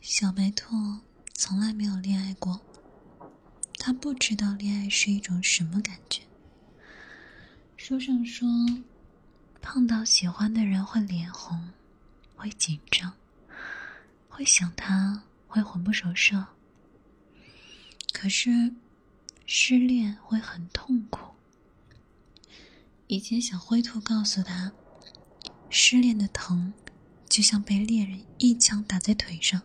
小白兔从来没有恋爱过，他不知道恋爱是一种什么感觉。书上说，碰到喜欢的人会脸红，会紧张，会想他，会魂不守舍。可是，失恋会很痛苦。以前小灰兔告诉他，失恋的疼，就像被猎人一枪打在腿上。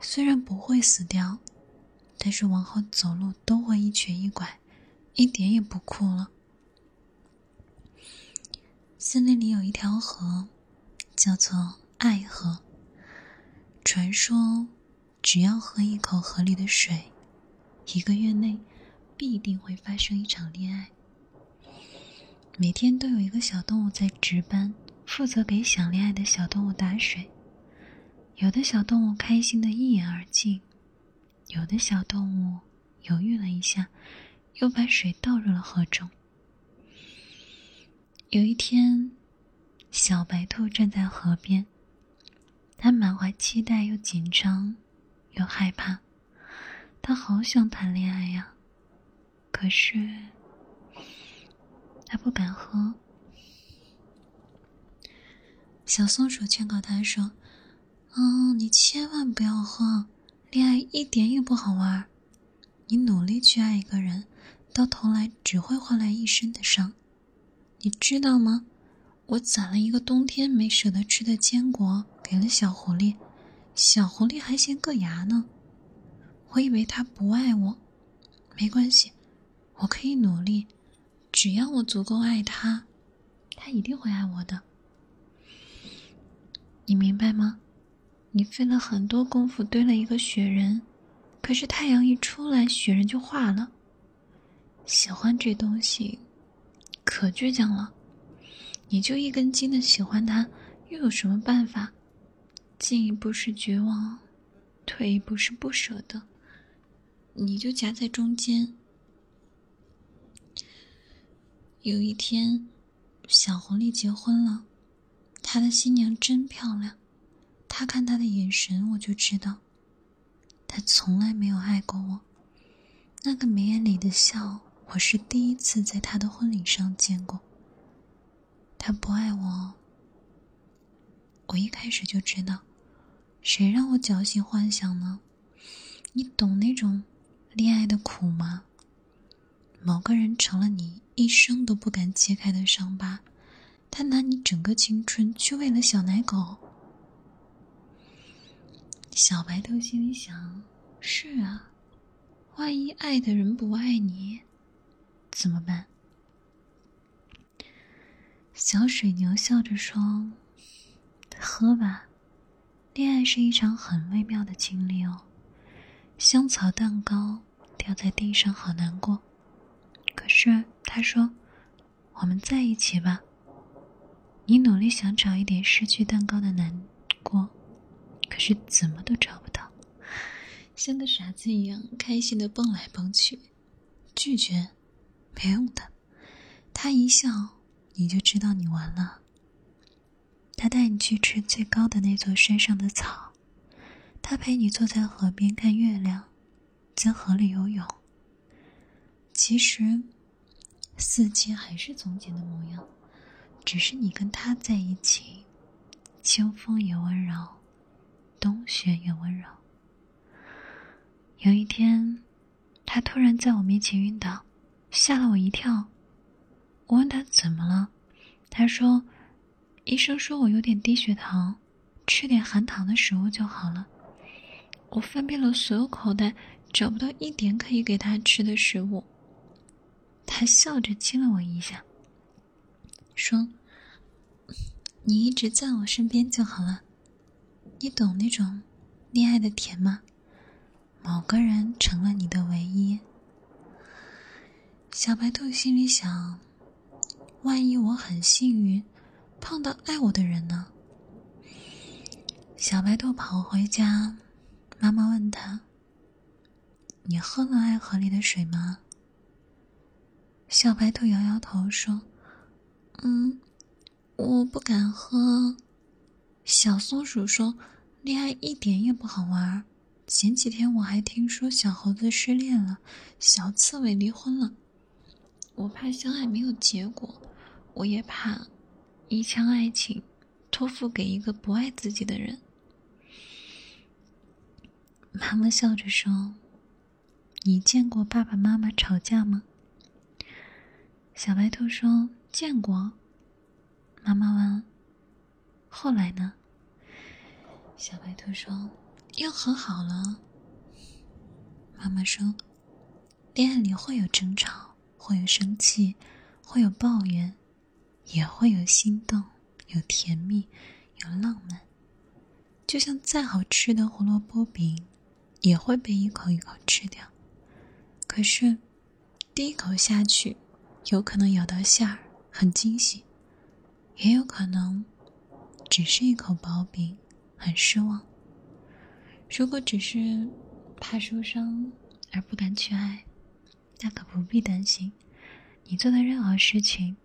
虽然不会死掉，但是往后走路都会一瘸一拐，一点也不酷了。森林里有一条河，叫做爱河。传说，只要喝一口河里的水，一个月内必定会发生一场恋爱。每天都有一个小动物在值班，负责给想恋爱的小动物打水。有的小动物开心的一饮而尽，有的小动物犹豫了一下，又把水倒入了河中。有一天，小白兔站在河边，它满怀期待，又紧张，又害怕。它好想谈恋爱呀，可是它不敢喝。小松鼠劝告它说。嗯，你千万不要喝，恋爱一点也不好玩。你努力去爱一个人，到头来只会换来一身的伤。你知道吗？我攒了一个冬天没舍得吃的坚果给了小狐狸，小狐狸还嫌硌牙呢。我以为他不爱我，没关系，我可以努力，只要我足够爱他，他一定会爱我的。你明白吗？你费了很多功夫堆了一个雪人，可是太阳一出来，雪人就化了。喜欢这东西，可倔强了。你就一根筋的喜欢它，又有什么办法？进一步是绝望，退一步是不舍得，你就夹在中间。有一天，小狐狸结婚了，他的新娘真漂亮。他看他的眼神，我就知道，他从来没有爱过我。那个眉眼里的笑，我是第一次在他的婚礼上见过。他不爱我，我一开始就知道。谁让我侥幸幻想呢？你懂那种恋爱的苦吗？某个人成了你一生都不敢揭开的伤疤，他拿你整个青春去喂了小奶狗。小白兔心里想：“是啊，万一爱的人不爱你，怎么办？”小水牛笑着说：“喝吧，恋爱是一场很微妙的经历哦。香草蛋糕掉在地上，好难过。可是他说：‘我们在一起吧。’你努力想找一点失去蛋糕的难过。”可是怎么都找不到，像个傻子一样开心的蹦来蹦去，拒绝没用的。他一笑，你就知道你完了。他带你去吃最高的那座山上的草，他陪你坐在河边看月亮，在河里游泳。其实，四季还是从前的模样，只是你跟他在一起，清风也温柔。冬雪也温柔。有一天，他突然在我面前晕倒，吓了我一跳。我问他怎么了，他说：“医生说我有点低血糖，吃点含糖的食物就好了。”我翻遍了所有口袋，找不到一点可以给他吃的食物。他笑着亲了我一下，说：“ 你一直在我身边就好了。”你懂那种恋爱的甜吗？某个人成了你的唯一。小白兔心里想：万一我很幸运碰到爱我的人呢？小白兔跑回家，妈妈问他：“你喝了爱河里的水吗？”小白兔摇摇头说：“嗯，我不敢喝。”小松鼠说：“恋爱一点也不好玩。前几天我还听说小猴子失恋了，小刺猬离婚了。我怕相爱没有结果，我也怕一腔爱情托付给一个不爱自己的人。妈妈笑着说：“你见过爸爸妈妈吵架吗？”小白兔说：“见过。”妈妈问：“后来呢？”小白兔说：“又和好了。”妈妈说：“恋爱里会有争吵，会有生气，会有抱怨，也会有心动，有甜蜜，有浪漫。就像再好吃的胡萝卜饼，也会被一口一口吃掉。可是，第一口下去，有可能咬到馅儿，很惊喜。”也有可能，只是一口薄饼，很失望。如果只是怕受伤而不敢去爱，那可不必担心，你做的任何事情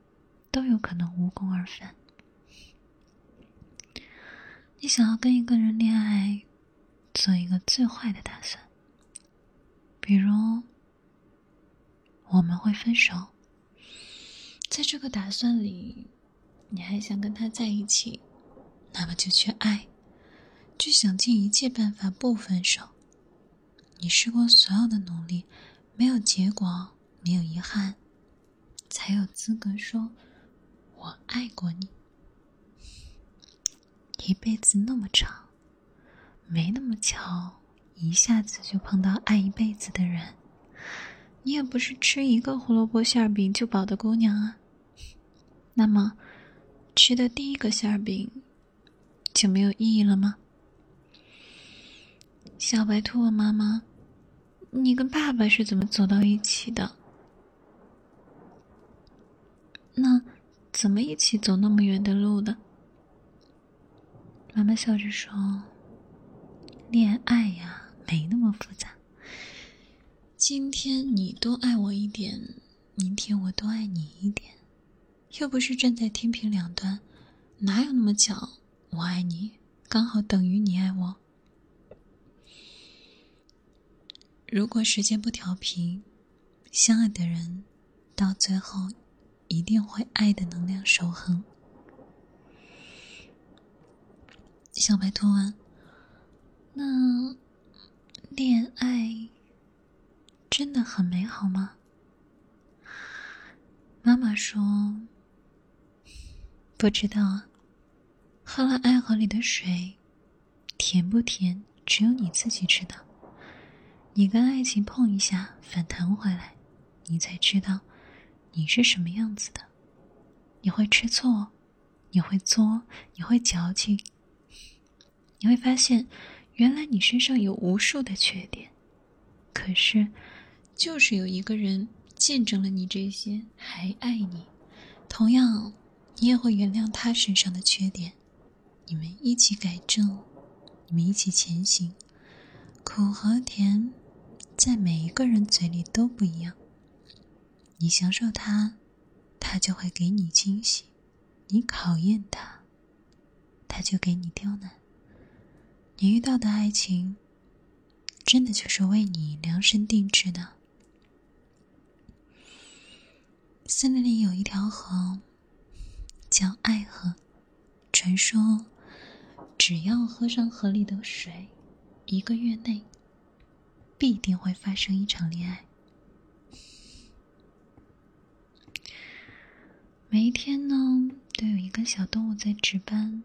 都有可能无功而返。你想要跟一个人恋爱，做一个最坏的打算，比如我们会分手，在这个打算里。你还想跟他在一起，那么就去爱，去想尽一切办法不分手。你试过所有的努力，没有结果，没有遗憾，才有资格说“我爱过你”。一辈子那么长，没那么巧，一下子就碰到爱一辈子的人。你也不是吃一个胡萝卜馅饼就饱的姑娘啊。那么。吃的第一个馅饼就没有意义了吗？小白兔问妈妈：“你跟爸爸是怎么走到一起的？那怎么一起走那么远的路的？”妈妈笑着说：“恋爱呀，没那么复杂。今天你多爱我一点，明天我多爱你一点。”又不是站在天平两端，哪有那么巧？我爱你，刚好等于你爱我。如果时间不调皮，相爱的人到最后一定会爱的能量守恒。小白兔问：“那恋爱真的很美好吗？”妈妈说。不知道啊，喝了爱河里的水，甜不甜，只有你自己知道。你跟爱情碰一下，反弹回来，你才知道你是什么样子的。你会吃醋，你会作，你会矫情，你会发现，原来你身上有无数的缺点。可是，就是有一个人见证了你这些，还爱你，同样。你也会原谅他身上的缺点，你们一起改正，你们一起前行。苦和甜，在每一个人嘴里都不一样。你享受它，它就会给你惊喜；你考验它，它就给你刁难。你遇到的爱情，真的就是为你量身定制的。森林里有一条河。叫爱河，传说只要喝上河里的水，一个月内必定会发生一场恋爱。每一天呢，都有一个小动物在值班，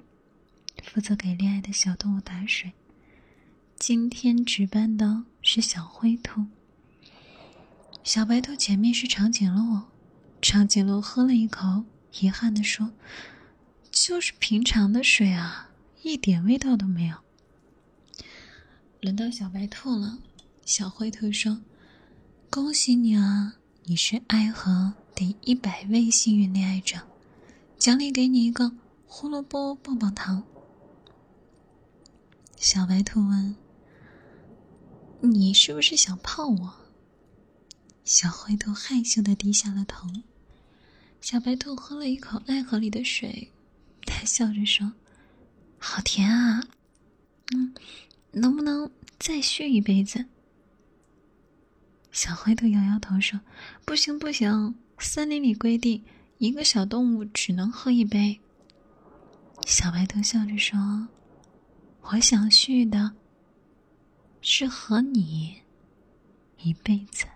负责给恋爱的小动物打水。今天值班的是小灰兔，小白兔前面是长颈鹿，长颈鹿喝了一口。遗憾的说：“就是平常的水啊，一点味道都没有。”轮到小白兔了，小灰兔说：“恭喜你啊，你是爱河第一百位幸运恋爱者，奖励给你一个胡萝卜棒棒糖。”小白兔问：“你是不是想泡我？”小灰兔害羞的低下了头。小白兔喝了一口爱河里的水，他笑着说：“好甜啊！嗯，能不能再续一辈子？”小灰兔摇摇头说：“不行，不行，森林里规定，一个小动物只能喝一杯。”小白兔笑着说：“我想续的是和你一辈子。”